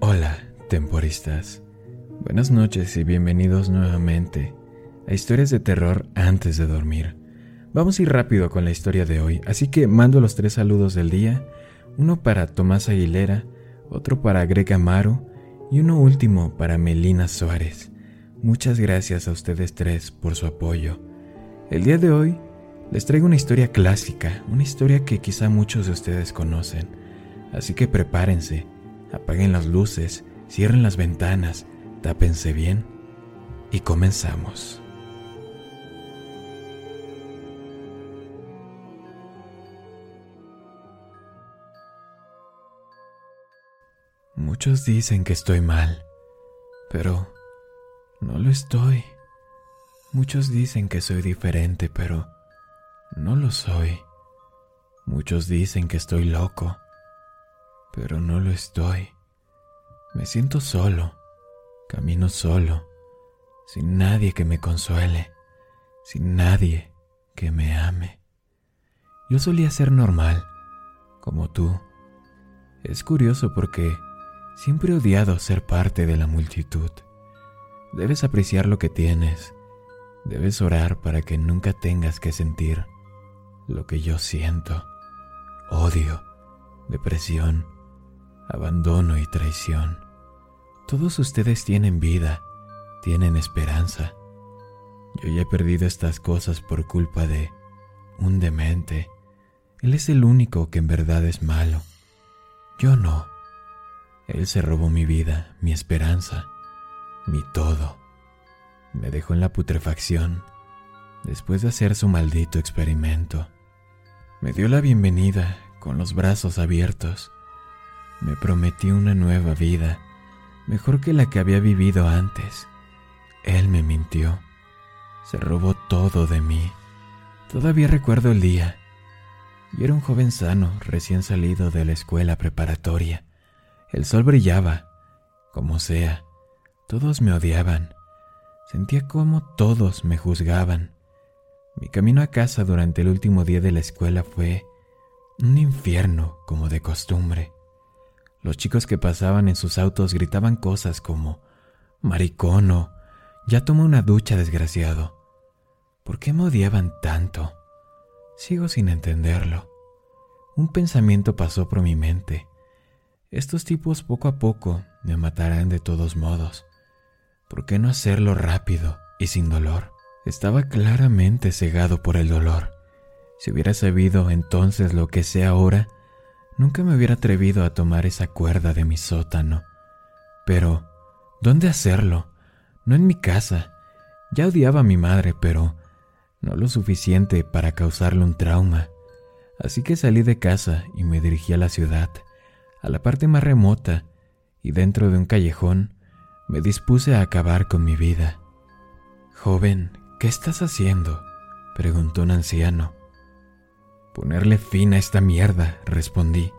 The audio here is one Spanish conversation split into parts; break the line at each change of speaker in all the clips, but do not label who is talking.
Hola, temporistas. Buenas noches y bienvenidos nuevamente a historias de terror antes de dormir. Vamos a ir rápido con la historia de hoy, así que mando los tres saludos del día, uno para Tomás Aguilera, otro para Greg Amaro y uno último para Melina Suárez. Muchas gracias a ustedes tres por su apoyo. El día de hoy les traigo una historia clásica, una historia que quizá muchos de ustedes conocen, así que prepárense, apaguen las luces, cierren las ventanas, tápense bien y comenzamos. Muchos dicen que estoy mal, pero no lo estoy. Muchos dicen que soy diferente, pero no lo soy. Muchos dicen que estoy loco, pero no lo estoy. Me siento solo, camino solo, sin nadie que me consuele, sin nadie que me ame. Yo solía ser normal, como tú. Es curioso porque siempre he odiado ser parte de la multitud. Debes apreciar lo que tienes. Debes orar para que nunca tengas que sentir lo que yo siento. Odio, depresión, abandono y traición. Todos ustedes tienen vida, tienen esperanza. Yo ya he perdido estas cosas por culpa de un demente. Él es el único que en verdad es malo. Yo no. Él se robó mi vida, mi esperanza, mi todo. Me dejó en la putrefacción después de hacer su maldito experimento. Me dio la bienvenida con los brazos abiertos. Me prometió una nueva vida, mejor que la que había vivido antes. Él me mintió. Se robó todo de mí. Todavía recuerdo el día. Yo era un joven sano, recién salido de la escuela preparatoria. El sol brillaba, como sea. Todos me odiaban. Sentía como todos me juzgaban. Mi camino a casa durante el último día de la escuela fue un infierno como de costumbre. Los chicos que pasaban en sus autos gritaban cosas como maricono, ya toma una ducha desgraciado. ¿Por qué me odiaban tanto? Sigo sin entenderlo. Un pensamiento pasó por mi mente. Estos tipos poco a poco me matarán de todos modos. ¿Por qué no hacerlo rápido y sin dolor? Estaba claramente cegado por el dolor. Si hubiera sabido entonces lo que sé ahora, nunca me hubiera atrevido a tomar esa cuerda de mi sótano. Pero, ¿dónde hacerlo? No en mi casa. Ya odiaba a mi madre, pero no lo suficiente para causarle un trauma. Así que salí de casa y me dirigí a la ciudad, a la parte más remota, y dentro de un callejón me dispuse a acabar con mi vida. Joven, ¿Qué estás haciendo? preguntó un anciano. Ponerle fin a esta mierda, respondí.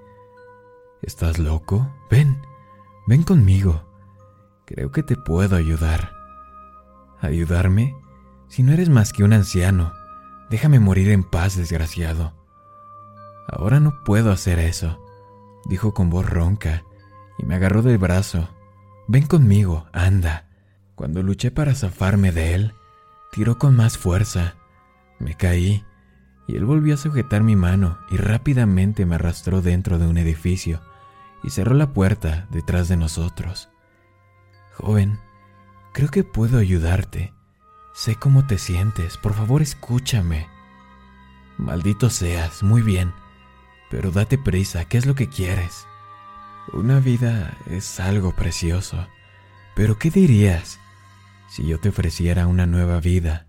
¿Estás loco? Ven, ven conmigo. Creo que te puedo ayudar. ¿Ayudarme? Si no eres más que un anciano, déjame morir en paz, desgraciado. Ahora no puedo hacer eso, dijo con voz ronca, y me agarró del brazo. Ven conmigo, anda. Cuando luché para zafarme de él, Tiró con más fuerza. Me caí y él volvió a sujetar mi mano y rápidamente me arrastró dentro de un edificio y cerró la puerta detrás de nosotros. Joven, creo que puedo ayudarte. Sé cómo te sientes, por favor escúchame. Maldito seas, muy bien, pero date prisa, ¿qué es lo que quieres? Una vida es algo precioso, pero ¿qué dirías si yo te ofreciera una nueva vida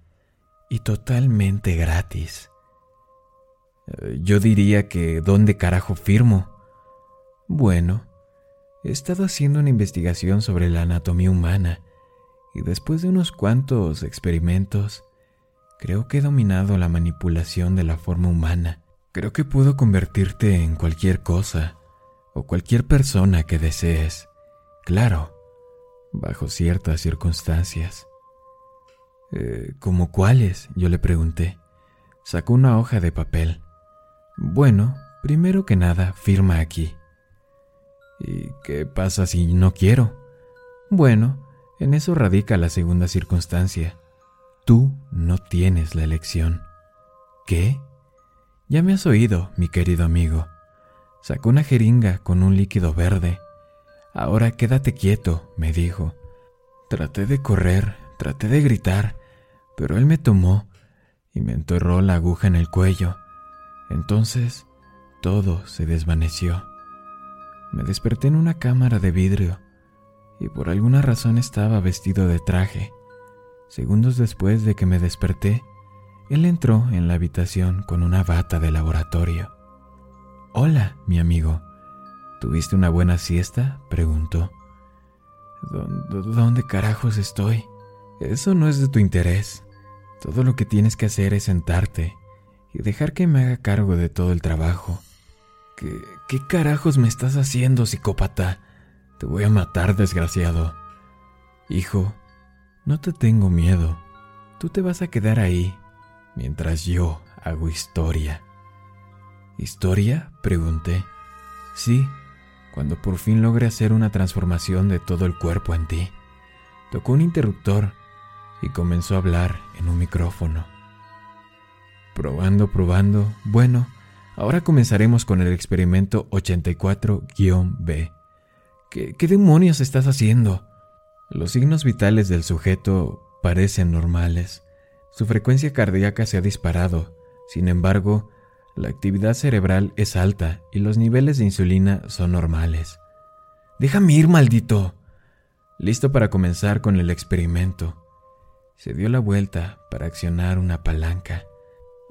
y totalmente gratis? Yo diría que ¿dónde carajo firmo? Bueno, he estado haciendo una investigación sobre la anatomía humana y después de unos cuantos experimentos, creo que he dominado la manipulación de la forma humana. Creo que puedo convertirte en cualquier cosa o cualquier persona que desees. Claro, bajo ciertas circunstancias. Eh, ¿Cómo cuáles? Yo le pregunté. Sacó una hoja de papel. Bueno, primero que nada, firma aquí. ¿Y qué pasa si no quiero? Bueno, en eso radica la segunda circunstancia. Tú no tienes la elección. ¿Qué? Ya me has oído, mi querido amigo. Sacó una jeringa con un líquido verde. Ahora quédate quieto, me dijo. Traté de correr, traté de gritar, pero él me tomó y me enterró la aguja en el cuello. Entonces todo se desvaneció. Me desperté en una cámara de vidrio y por alguna razón estaba vestido de traje. Segundos después de que me desperté, él entró en la habitación con una bata de laboratorio. Hola, mi amigo. ¿Tuviste una buena siesta? preguntó. ¿Dónde carajos estoy? Eso no es de tu interés. Todo lo que tienes que hacer es sentarte y dejar que me haga cargo de todo el trabajo. ¿Qué, qué carajos me estás haciendo, psicópata? Te voy a matar, desgraciado. Hijo, no te tengo miedo. Tú te vas a quedar ahí mientras yo hago historia. ¿Historia? pregunté. Sí, cuando por fin logré hacer una transformación de todo el cuerpo en ti. Tocó un interruptor y comenzó a hablar en un micrófono. Probando, probando. Bueno, ahora comenzaremos con el experimento 84-B. ¿Qué, ¿Qué demonios estás haciendo? Los signos vitales del sujeto parecen normales. Su frecuencia cardíaca se ha disparado. Sin embargo, la actividad cerebral es alta y los niveles de insulina son normales. Déjame ir, maldito. Listo para comenzar con el experimento. Se dio la vuelta para accionar una palanca,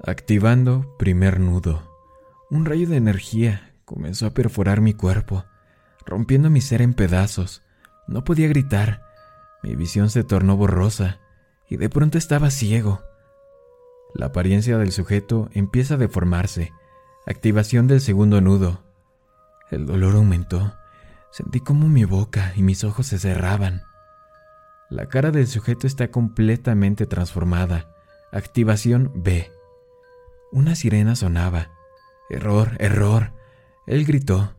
activando primer nudo. Un rayo de energía comenzó a perforar mi cuerpo, rompiendo mi ser en pedazos. No podía gritar. Mi visión se tornó borrosa y de pronto estaba ciego. La apariencia del sujeto empieza a deformarse. Activación del segundo nudo. El dolor aumentó. Sentí como mi boca y mis ojos se cerraban. La cara del sujeto está completamente transformada. Activación B. Una sirena sonaba. Error, error. Él gritó.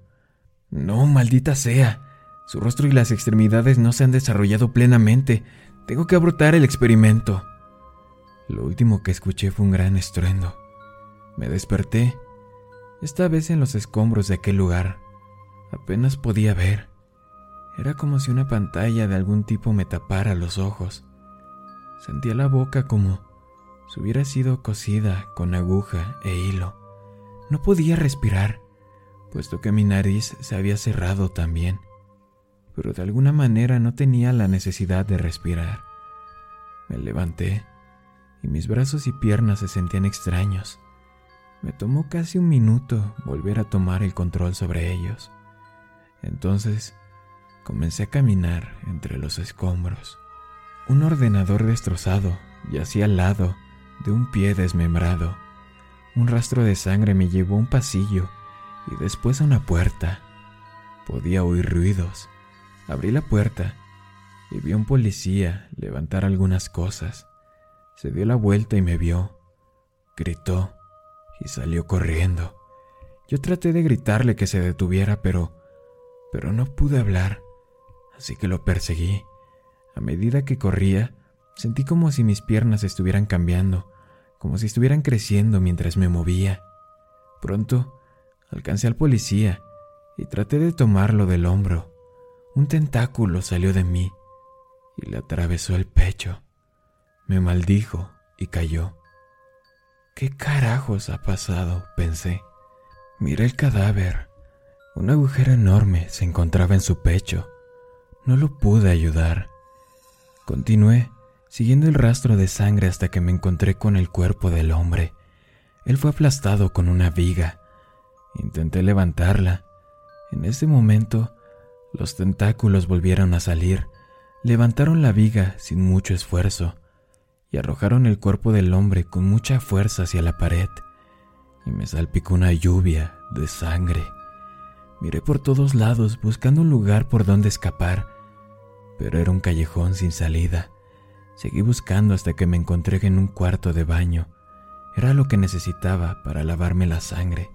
No, maldita sea. Su rostro y las extremidades no se han desarrollado plenamente. Tengo que abrotar el experimento. Lo último que escuché fue un gran estruendo. Me desperté, esta vez en los escombros de aquel lugar. Apenas podía ver. Era como si una pantalla de algún tipo me tapara los ojos. Sentía la boca como si hubiera sido cosida con aguja e hilo. No podía respirar, puesto que mi nariz se había cerrado también, pero de alguna manera no tenía la necesidad de respirar. Me levanté y mis brazos y piernas se sentían extraños. Me tomó casi un minuto volver a tomar el control sobre ellos. Entonces Comencé a caminar entre los escombros. Un ordenador destrozado yacía al lado de un pie desmembrado. Un rastro de sangre me llevó a un pasillo y después a una puerta. Podía oír ruidos. Abrí la puerta y vi a un policía levantar algunas cosas. Se dio la vuelta y me vio. Gritó y salió corriendo. Yo traté de gritarle que se detuviera, pero pero no pude hablar así que lo perseguí. A medida que corría, sentí como si mis piernas estuvieran cambiando, como si estuvieran creciendo mientras me movía. Pronto alcancé al policía y traté de tomarlo del hombro. Un tentáculo salió de mí y le atravesó el pecho. Me maldijo y cayó. ¿Qué carajos ha pasado? pensé. Miré el cadáver. Un agujero enorme se encontraba en su pecho no lo pude ayudar. Continué, siguiendo el rastro de sangre hasta que me encontré con el cuerpo del hombre. Él fue aplastado con una viga. Intenté levantarla. En ese momento, los tentáculos volvieron a salir, levantaron la viga sin mucho esfuerzo y arrojaron el cuerpo del hombre con mucha fuerza hacia la pared, y me salpicó una lluvia de sangre. Miré por todos lados buscando un lugar por donde escapar, pero era un callejón sin salida. Seguí buscando hasta que me encontré en un cuarto de baño. Era lo que necesitaba para lavarme la sangre.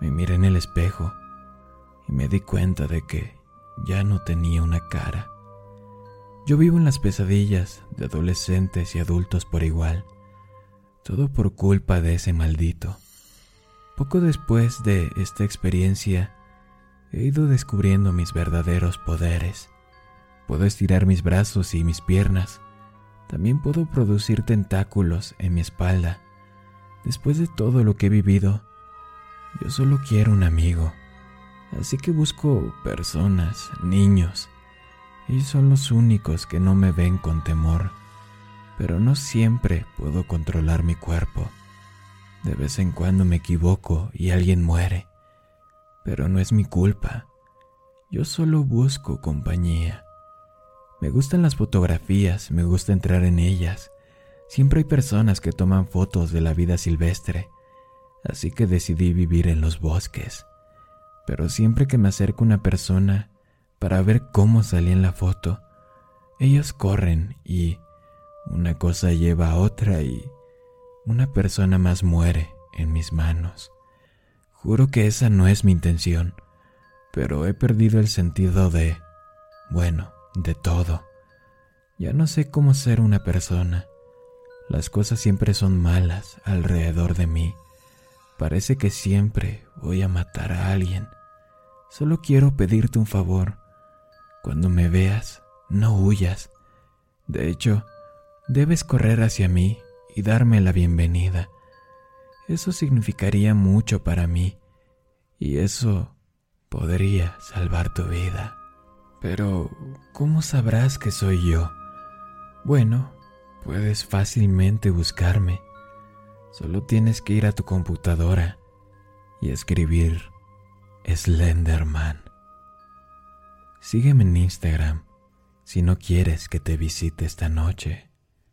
Me miré en el espejo y me di cuenta de que ya no tenía una cara. Yo vivo en las pesadillas de adolescentes y adultos por igual, todo por culpa de ese maldito. Poco después de esta experiencia, he ido descubriendo mis verdaderos poderes. Puedo estirar mis brazos y mis piernas. También puedo producir tentáculos en mi espalda. Después de todo lo que he vivido, yo solo quiero un amigo. Así que busco personas, niños. Ellos son los únicos que no me ven con temor. Pero no siempre puedo controlar mi cuerpo. De vez en cuando me equivoco y alguien muere. Pero no es mi culpa. Yo solo busco compañía. Me gustan las fotografías, me gusta entrar en ellas. Siempre hay personas que toman fotos de la vida silvestre, así que decidí vivir en los bosques. Pero siempre que me acerco a una persona para ver cómo salí en la foto, ellos corren y una cosa lleva a otra y una persona más muere en mis manos. Juro que esa no es mi intención, pero he perdido el sentido de, bueno, de todo. Ya no sé cómo ser una persona. Las cosas siempre son malas alrededor de mí. Parece que siempre voy a matar a alguien. Solo quiero pedirte un favor. Cuando me veas, no huyas. De hecho, debes correr hacia mí y darme la bienvenida. Eso significaría mucho para mí y eso podría salvar tu vida. Pero, ¿cómo sabrás que soy yo? Bueno, puedes fácilmente buscarme. Solo tienes que ir a tu computadora y escribir Slenderman. Sígueme en Instagram si no quieres que te visite esta noche.